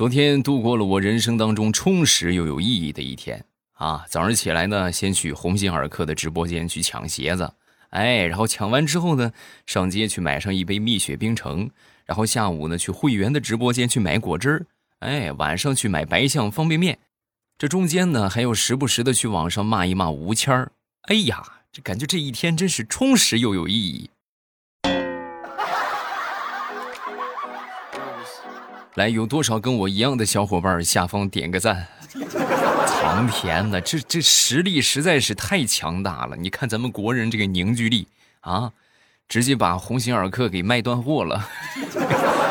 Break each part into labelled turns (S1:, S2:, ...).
S1: 昨天度过了我人生当中充实又有意义的一天。啊！早上起来呢，先去鸿星尔克的直播间去抢鞋子，哎，然后抢完之后呢，上街去买上一杯蜜雪冰城，然后下午呢去会员的直播间去买果汁儿，哎，晚上去买白象方便面，这中间呢还有时不时的去网上骂一骂吴谦儿，哎呀，这感觉这一天真是充实又有意义。来，有多少跟我一样的小伙伴？下方点个赞。苍天呐，这这实力实在是太强大了！你看咱们国人这个凝聚力啊，直接把鸿星尔克给卖断货了，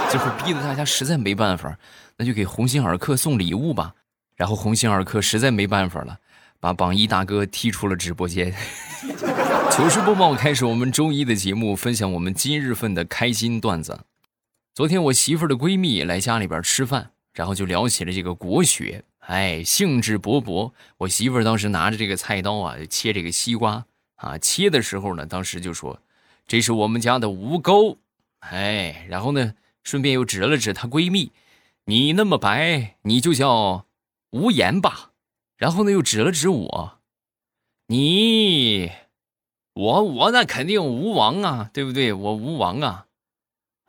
S1: 最 后逼得大家实在没办法，那就给鸿星尔克送礼物吧。然后鸿星尔克实在没办法了，把榜一大哥踢出了直播间。糗事播报开始，我们周一的节目，分享我们今日份的开心段子。昨天我媳妇儿的闺蜜来家里边吃饭，然后就聊起了这个国学，哎，兴致勃勃。我媳妇儿当时拿着这个菜刀啊，切这个西瓜啊，切的时候呢，当时就说：“这是我们家的吴钩。”哎，然后呢，顺便又指了指她闺蜜：“你那么白，你就叫无言吧。”然后呢，又指了指我：“你，我我那肯定吴王啊，对不对？我吴王啊。”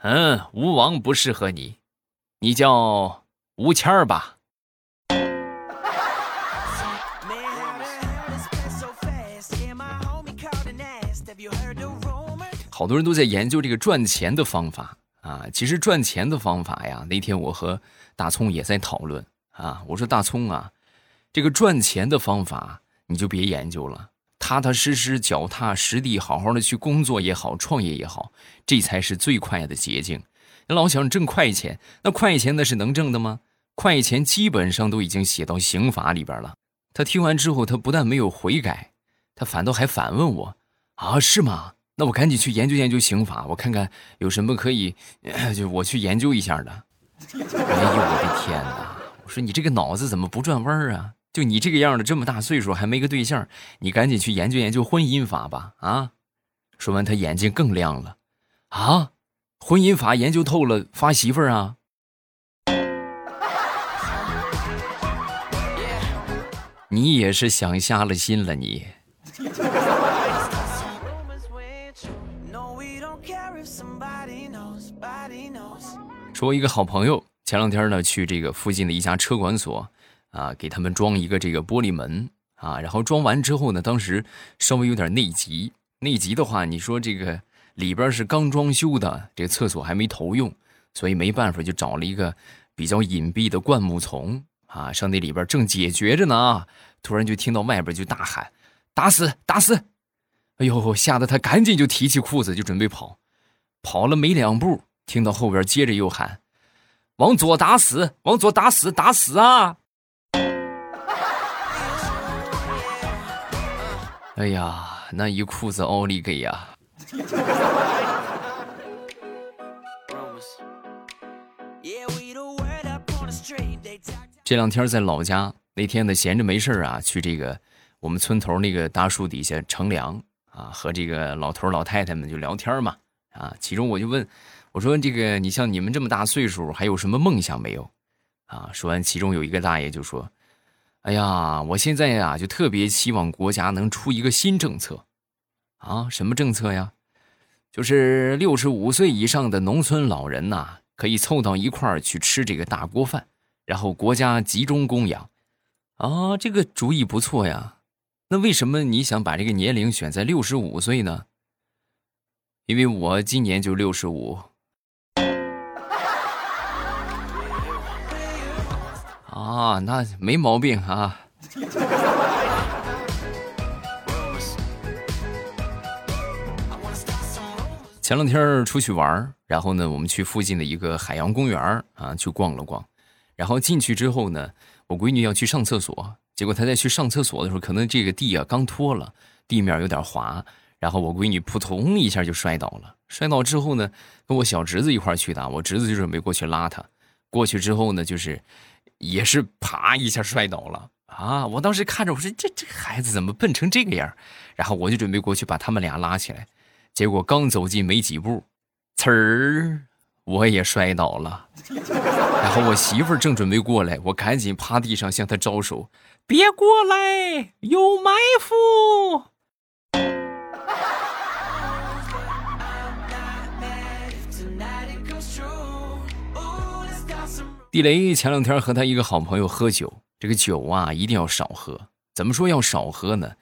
S1: 嗯，吴王不适合你，你叫吴谦儿吧。好多人都在研究这个赚钱的方法啊，其实赚钱的方法呀，那天我和大葱也在讨论啊。我说大葱啊，这个赚钱的方法你就别研究了。踏踏实实、脚踏实地、好好的去工作也好，创业也好，这才是最快的捷径。你老想挣快钱，那快钱那是能挣的吗？快钱基本上都已经写到刑法里边了。他听完之后，他不但没有悔改，他反倒还反问我：“啊，是吗？那我赶紧去研究研究刑法，我看看有什么可以，就我去研究一下的。”哎呦，我的天哪！我说你这个脑子怎么不转弯啊？就你这个样的，这么大岁数还没个对象，你赶紧去研究研究婚姻法吧！啊，说完他眼睛更亮了，啊，婚姻法研究透了发媳妇儿啊？你也是想瞎了心了你。说一个好朋友前两天呢去这个附近的一家车管所。啊，给他们装一个这个玻璃门啊，然后装完之后呢，当时稍微有点内急。内急的话，你说这个里边是刚装修的，这个厕所还没投用，所以没办法，就找了一个比较隐蔽的灌木丛啊，上那里边正解决着呢，突然就听到外边就大喊：“打死，打死！”哎呦，吓得他赶紧就提起裤子就准备跑，跑了没两步，听到后边接着又喊：“往左打死，往左打死，打死啊！”哎呀，那一裤子奥利给呀！这两天在老家，那天呢闲着没事啊，去这个我们村头那个大树底下乘凉啊，和这个老头老太太们就聊天嘛啊。其中我就问我说：“这个你像你们这么大岁数，还有什么梦想没有？”啊，说完，其中有一个大爷就说。哎呀，我现在呀就特别希望国家能出一个新政策，啊，什么政策呀？就是六十五岁以上的农村老人呐，可以凑到一块儿去吃这个大锅饭，然后国家集中供养。啊，这个主意不错呀。那为什么你想把这个年龄选在六十五岁呢？因为我今年就六十五。啊，那没毛病啊！前两天出去玩然后呢，我们去附近的一个海洋公园啊，去逛了逛。然后进去之后呢，我闺女要去上厕所，结果她在去上厕所的时候，可能这个地啊刚拖了，地面有点滑，然后我闺女扑通一下就摔倒了。摔倒之后呢，跟我小侄子一块去的，我侄子就准备过去拉她。过去之后呢，就是。也是啪一下摔倒了啊！我当时看着我说：“这这孩子怎么笨成这个样？”然后我就准备过去把他们俩拉起来，结果刚走近没几步，呲儿，我也摔倒了。然后我媳妇儿正准备过来，我赶紧趴地上向她招手：“别过来，有埋伏。”地雷前两天和他一个好朋友喝酒，这个酒啊一定要少喝。怎么说要少喝呢？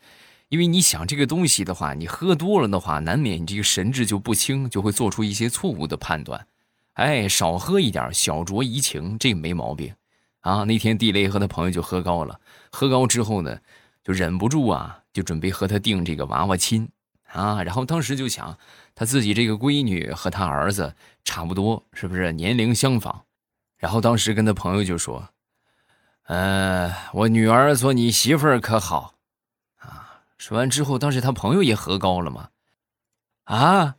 S1: 因为你想这个东西的话，你喝多了的话，难免你这个神志就不清，就会做出一些错误的判断。哎，少喝一点，小酌怡情，这个没毛病。啊，那天地雷和他朋友就喝高了，喝高之后呢，就忍不住啊，就准备和他定这个娃娃亲啊。然后当时就想，他自己这个闺女和他儿子差不多，是不是年龄相仿？然后当时跟他朋友就说：“呃，我女儿做你媳妇儿可好？”啊，说完之后，当时他朋友也喝高了嘛。啊，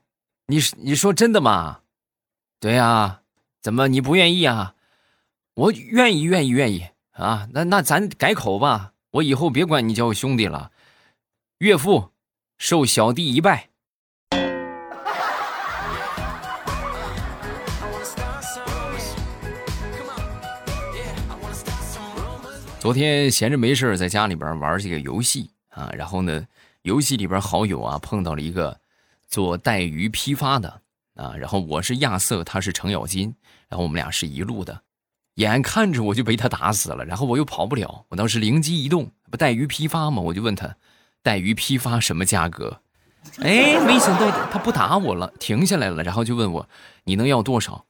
S1: 你你说真的吗？对呀，怎么你不愿意啊？我愿意，愿意，愿意啊！那那咱改口吧，我以后别管你叫我兄弟了，岳父，受小弟一拜。昨天闲着没事在家里边玩这个游戏啊，然后呢，游戏里边好友啊碰到了一个做带鱼批发的啊，然后我是亚瑟，他是程咬金，然后我们俩是一路的，眼看着我就被他打死了，然后我又跑不了，我当时灵机一动，不带鱼批发吗？我就问他，带鱼批发什么价格？哎，没想到他不打我了，停下来了，然后就问我，你能要多少？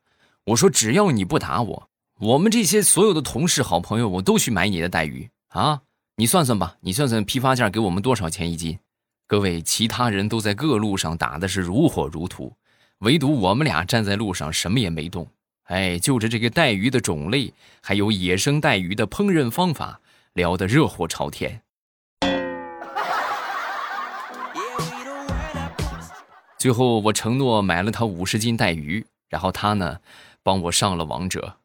S1: 我说只要你不打我。我们这些所有的同事、好朋友，我都去买你的带鱼啊！你算算吧，你算算批发价给我们多少钱一斤？各位，其他人都在各路上打的是如火如荼，唯独我们俩站在路上什么也没动。哎，就着这个带鱼的种类，还有野生带鱼的烹饪方法，聊得热火朝天。最后，我承诺买了他五十斤带鱼，然后他呢，帮我上了王者。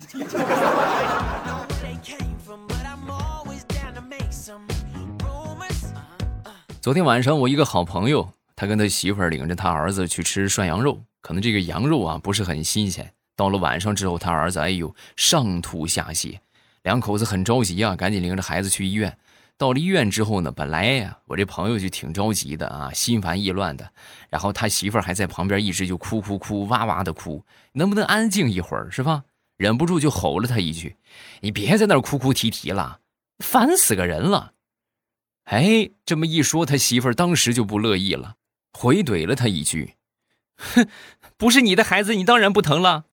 S1: 昨天晚上，我一个好朋友，他跟他媳妇儿领着他儿子去吃涮羊肉，可能这个羊肉啊不是很新鲜。到了晚上之后，他儿子哎呦上吐下泻，两口子很着急啊，赶紧领着孩子去医院。到了医院之后呢，本来呀我这朋友就挺着急的啊，心烦意乱的，然后他媳妇儿还在旁边一直就哭哭哭，哇哇的哭，能不能安静一会儿是吧？忍不住就吼了他一句：“你别在那儿哭哭啼啼了，烦死个人了！”哎，这么一说，他媳妇儿当时就不乐意了，回怼了他一句：“哼，不是你的孩子，你当然不疼了。”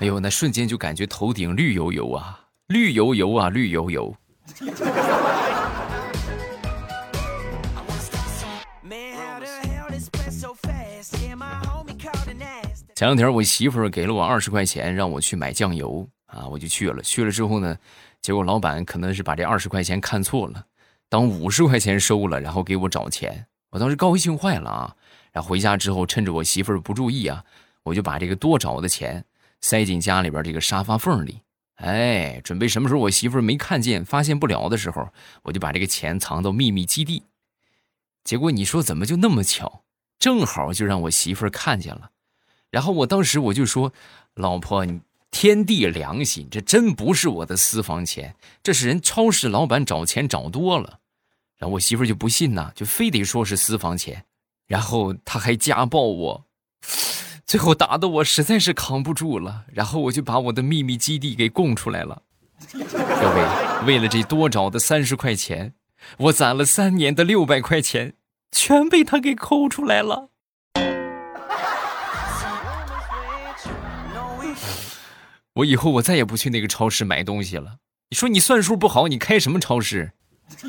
S1: 哎呦，那瞬间就感觉头顶绿油油啊，绿油油啊，绿油油。前两天我媳妇给了我二十块钱，让我去买酱油啊，我就去了。去了之后呢，结果老板可能是把这二十块钱看错了，当五十块钱收了，然后给我找钱。我当时高兴坏了啊！然后回家之后，趁着我媳妇不注意啊，我就把这个多找的钱塞进家里边这个沙发缝里。哎，准备什么时候我媳妇没看见、发现不了的时候，我就把这个钱藏到秘密基地。结果你说怎么就那么巧，正好就让我媳妇看见了。然后我当时我就说：“老婆，你天地良心，这真不是我的私房钱，这是人超市老板找钱找多了。”然后我媳妇就不信呐，就非得说是私房钱，然后他还家暴我，最后打的我实在是扛不住了，然后我就把我的秘密基地给供出来了。各位，为了这多找的三十块钱，我攒了三年的六百块钱，全被他给抠出来了。我以后我再也不去那个超市买东西了。你说你算数不好，你开什么超市？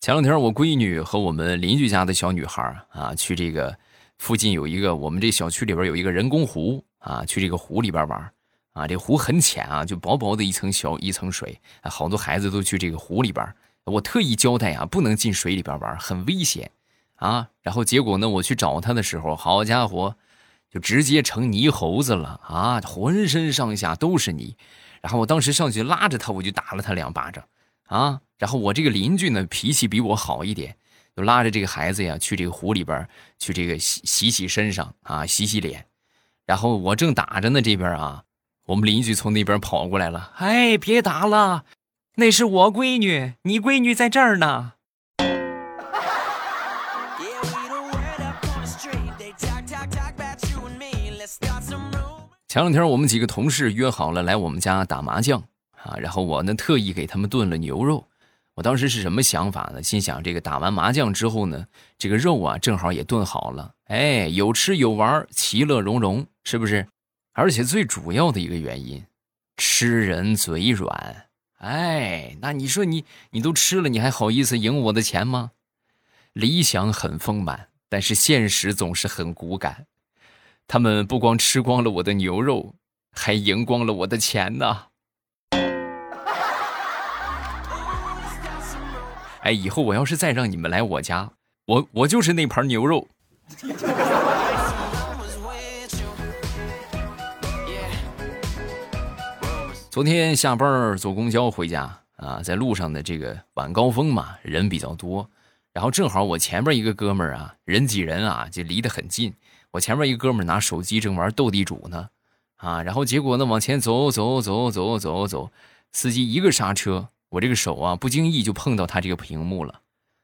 S1: 前两天我闺女和我们邻居家的小女孩啊，去这个附近有一个我们这小区里边有一个人工湖啊，去这个湖里边玩啊。这湖很浅啊，就薄薄的一层小一层水，好多孩子都去这个湖里边。我特意交代啊，不能进水里边玩，很危险。啊，然后结果呢？我去找他的时候，好家伙，就直接成泥猴子了啊！浑身上下都是泥，然后我当时上去拉着他，我就打了他两巴掌，啊！然后我这个邻居呢，脾气比我好一点，就拉着这个孩子呀，去这个湖里边去这个洗洗洗身上啊，洗洗脸。然后我正打着呢，这边啊，我们邻居从那边跑过来了，哎，别打了，那是我闺女，你闺女在这儿呢。前两天我们几个同事约好了来我们家打麻将啊，然后我呢特意给他们炖了牛肉。我当时是什么想法呢？心想这个打完麻将之后呢，这个肉啊正好也炖好了，哎，有吃有玩，其乐融融，是不是？而且最主要的一个原因，吃人嘴软。哎，那你说你你都吃了，你还好意思赢我的钱吗？理想很丰满，但是现实总是很骨感。他们不光吃光了我的牛肉，还赢光了我的钱呢。哎，以后我要是再让你们来我家，我我就是那盘牛肉。昨天下班坐公交回家啊，在路上的这个晚高峰嘛，人比较多，然后正好我前面一个哥们儿啊，人挤人啊，就离得很近。我前面一哥们拿手机正玩斗地主呢，啊，然后结果呢往前走走走走走走，司机一个刹车，我这个手啊不经意就碰到他这个屏幕了，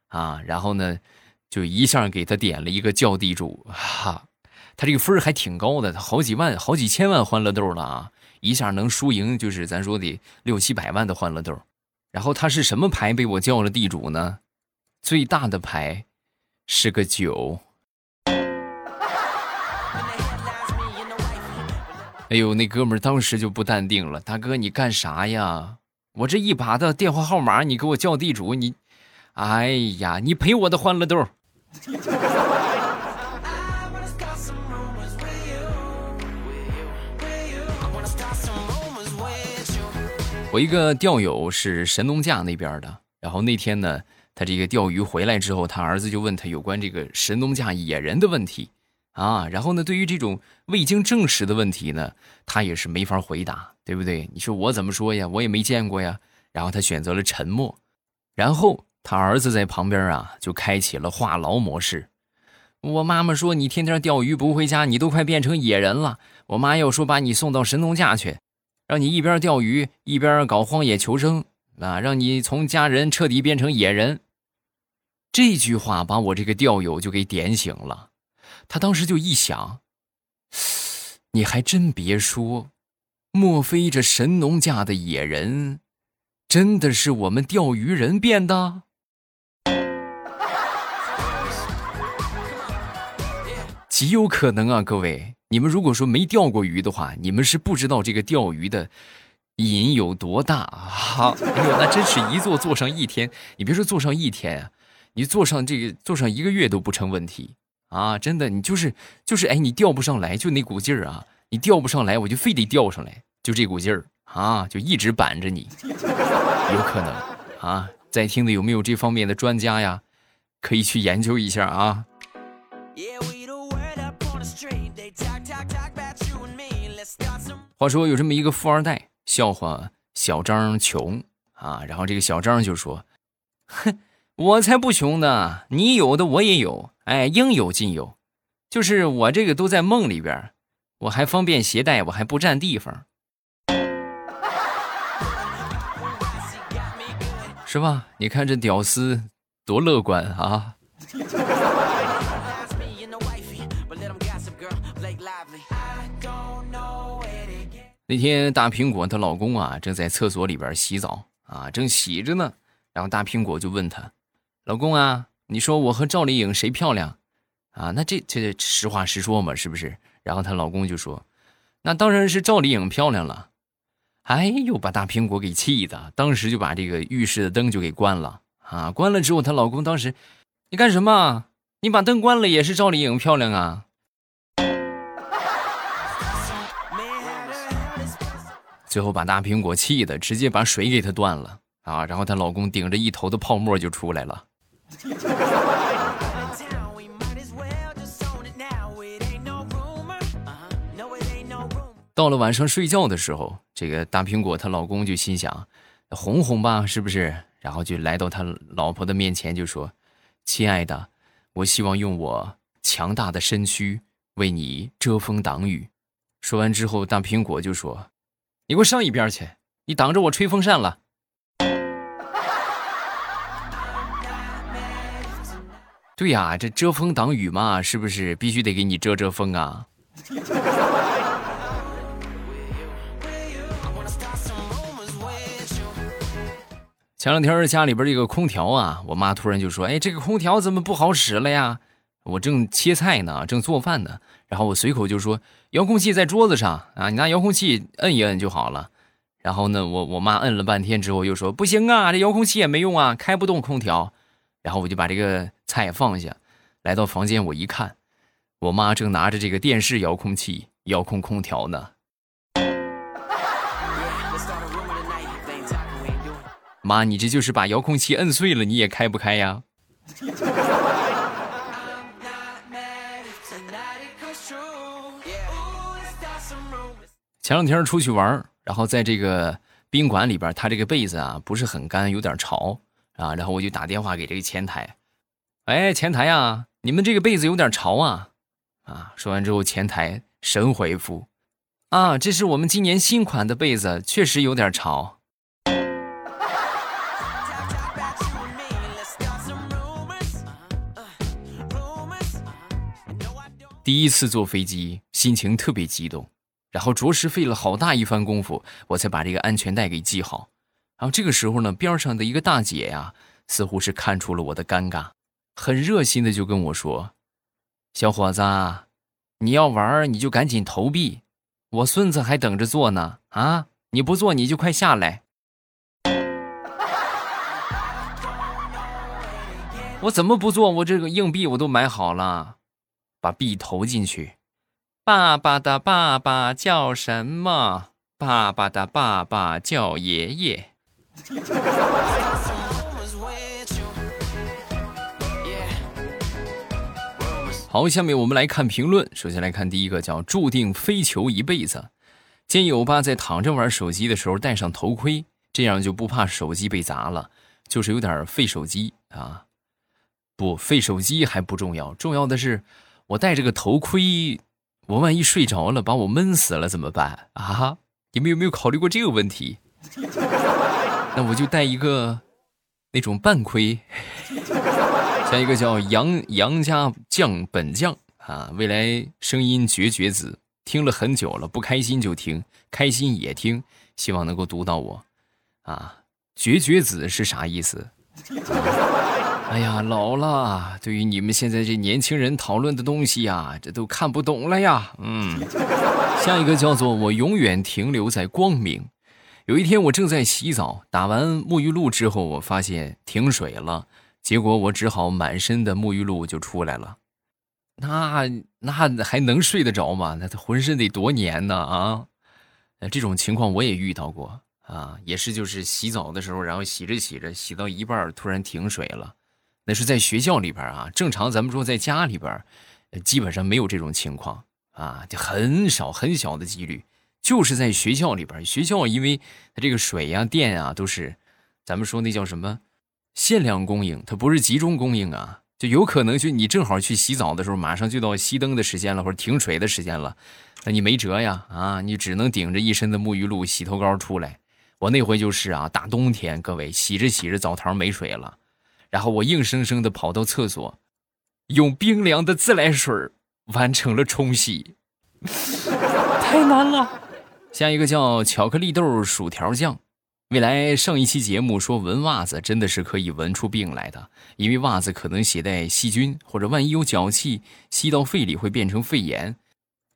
S1: 啊，然后呢就一下给他点了一个叫地主，哈，他这个分还挺高的，他好几万好几千万欢乐豆了啊，一下能输赢就是咱说的六七百万的欢乐豆，然后他是什么牌被我叫了地主呢？最大的牌是个九。哎呦，那哥们儿当时就不淡定了，大哥，你干啥呀？我这一把的电话号码，你给我叫地主，你，哎呀，你赔我的欢乐豆。我一个钓友是神农架那边的，然后那天呢，他这个钓鱼回来之后，他儿子就问他有关这个神农架野人的问题。啊，然后呢？对于这种未经证实的问题呢，他也是没法回答，对不对？你说我怎么说呀？我也没见过呀。然后他选择了沉默。然后他儿子在旁边啊，就开启了话痨模式。我妈妈说你天天钓鱼不回家，你都快变成野人了。我妈要说把你送到神农架去，让你一边钓鱼一边搞荒野求生啊，让你从家人彻底变成野人。这句话把我这个钓友就给点醒了。他当时就一想，你还真别说，莫非这神农架的野人，真的是我们钓鱼人变的？极有可能啊！各位，你们如果说没钓过鱼的话，你们是不知道这个钓鱼的瘾有多大啊！哎呦，那真是一坐坐上一天，你别说坐上一天啊，你坐上这个坐上一个月都不成问题。啊，真的，你就是就是，哎，你钓不上来，就那股劲儿啊！你钓不上来，我就非得钓上来，就这股劲儿啊，就一直板着你。有可能啊，在听的有没有这方面的专家呀？可以去研究一下啊。话说有这么一个富二代，笑话小张穷啊，然后这个小张就说：“哼。”我才不穷呢！你有的我也有，哎，应有尽有。就是我这个都在梦里边，我还方便携带，我还不占地方，是吧？你看这屌丝多乐观啊！那天大苹果她老公啊，正在厕所里边洗澡啊，正洗着呢，然后大苹果就问他。老公啊，你说我和赵丽颖谁漂亮？啊，那这这实话实说嘛，是不是？然后她老公就说：“那当然是赵丽颖漂亮了。”哎呦，把大苹果给气的，当时就把这个浴室的灯就给关了啊！关了之后，她老公当时：“你干什么？你把灯关了也是赵丽颖漂亮啊！”最后把大苹果气的，直接把水给她断了啊！然后她老公顶着一头的泡沫就出来了。到了晚上睡觉的时候，这个大苹果她老公就心想，哄哄吧，是不是？然后就来到他老婆的面前，就说：“亲爱的，我希望用我强大的身躯为你遮风挡雨。”说完之后，大苹果就说：“你给我上一边去，你挡着我吹风扇了。”对呀，这遮风挡雨嘛，是不是必须得给你遮遮风啊？前两天家里边这个空调啊，我妈突然就说：“哎，这个空调怎么不好使了呀？”我正切菜呢，正做饭呢，然后我随口就说：“遥控器在桌子上啊，你拿遥控器摁一摁就好了。”然后呢，我我妈摁了半天之后又说：“不行啊，这遥控器也没用啊，开不动空调。”然后我就把这个菜放下，来到房间，我一看，我妈正拿着这个电视遥控器遥控空调呢。妈，你这就是把遥控器摁碎了，你也开不开呀？前两天出去玩，然后在这个宾馆里边，他这个被子啊不是很干，有点潮。啊，然后我就打电话给这个前台，哎，前台啊，你们这个被子有点潮啊，啊，说完之后，前台神回复，啊，这是我们今年新款的被子，确实有点潮。第一次坐飞机，心情特别激动，然后着实费了好大一番功夫，我才把这个安全带给系好。然后这个时候呢，边上的一个大姐呀，似乎是看出了我的尴尬，很热心的就跟我说：“小伙子，你要玩你就赶紧投币，我孙子还等着坐呢啊！你不坐你就快下来。”我怎么不做？我这个硬币我都买好了，把币投进去。爸爸的爸爸叫什么？爸爸的爸爸叫爷爷。好，下面我们来看评论。首先来看第一个，叫“注定非球一辈子”。建议欧巴在躺着玩手机的时候戴上头盔，这样就不怕手机被砸了。就是有点费手机啊，不费手机还不重要，重要的是我戴着个头盔，我万一睡着了把我闷死了怎么办啊？你们有没有考虑过这个问题？那我就戴一个那种半盔，像一个叫杨杨家将本将啊，未来声音绝绝子，听了很久了，不开心就听，开心也听，希望能够读到我啊。绝绝子是啥意思？哎呀，老了，对于你们现在这年轻人讨论的东西呀，这都看不懂了呀。嗯，下一个叫做我永远停留在光明。有一天，我正在洗澡，打完沐浴露之后，我发现停水了，结果我只好满身的沐浴露就出来了。那那还能睡得着吗？那他浑身得多黏呢啊！这种情况我也遇到过啊，也是就是洗澡的时候，然后洗着洗着，洗到一半突然停水了。那是在学校里边啊，正常咱们说在家里边，基本上没有这种情况啊，就很少很小的几率。就是在学校里边，学校因为它这个水呀、电啊都是，咱们说那叫什么，限量供应，它不是集中供应啊，就有可能就你正好去洗澡的时候，马上就到熄灯的时间了，或者停水的时间了，那你没辙呀，啊，你只能顶着一身的沐浴露、洗头膏出来。我那回就是啊，大冬天，各位洗着洗着澡堂没水了，然后我硬生生的跑到厕所，用冰凉的自来水完成了冲洗，太难了。下一个叫巧克力豆薯条酱，未来上一期节目说闻袜子真的是可以闻出病来的，因为袜子可能携带细菌，或者万一有脚气吸到肺里会变成肺炎。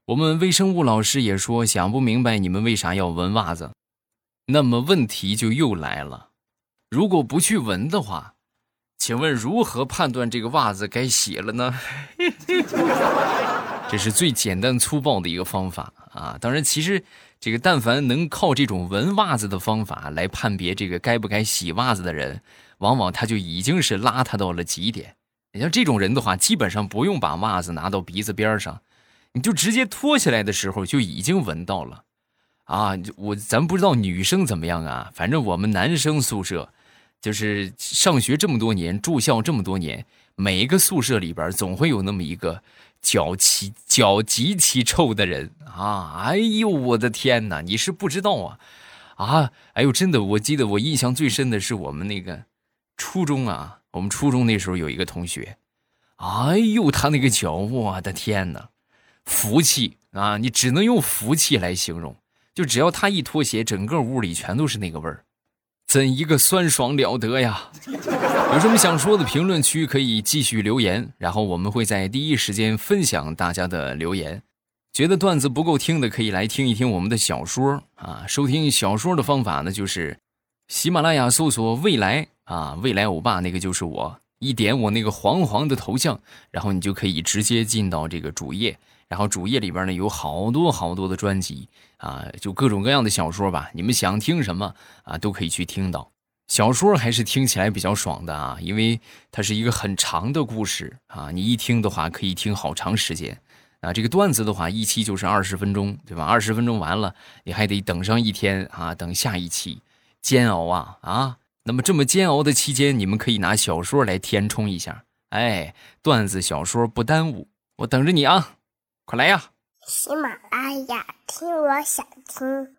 S1: 我们微生物老师也说想不明白你们为啥要闻袜子，那么问题就又来了，如果不去闻的话，请问如何判断这个袜子该洗了呢？这是最简单粗暴的一个方法啊！当然，其实。这个但凡能靠这种闻袜子的方法来判别这个该不该洗袜子的人，往往他就已经是邋遢到了极点。你像这种人的话，基本上不用把袜子拿到鼻子边上，你就直接脱下来的时候就已经闻到了。啊，我咱不知道女生怎么样啊，反正我们男生宿舍，就是上学这么多年，住校这么多年，每一个宿舍里边总会有那么一个脚奇脚极其臭的人啊！哎呦，我的天哪，你是不知道啊！啊，哎呦，真的，我记得我印象最深的是我们那个初中啊，我们初中那时候有一个同学，哎呦，他那个脚，我的天哪，福气啊！你只能用福气来形容。就只要他一脱鞋，整个屋里全都是那个味儿，怎一个酸爽了得呀！有什么想说的，评论区可以继续留言，然后我们会在第一时间分享大家的留言。觉得段子不够听的，可以来听一听我们的小说啊！收听小说的方法呢，就是喜马拉雅搜索“未来”啊，“未来欧巴”那个就是我，一点我那个黄黄的头像，然后你就可以直接进到这个主页。然后主页里边呢有好多好多的专辑啊，就各种各样的小说吧，你们想听什么啊都可以去听到。小说还是听起来比较爽的啊，因为它是一个很长的故事啊，你一听的话可以听好长时间啊。这个段子的话一期就是二十分钟，对吧？二十分钟完了你还得等上一天啊，等下一期，煎熬啊啊！那么这么煎熬的期间，你们可以拿小说来填充一下，哎，段子小说不耽误，我等着你啊。快来呀！
S2: 喜马拉雅，听我想听。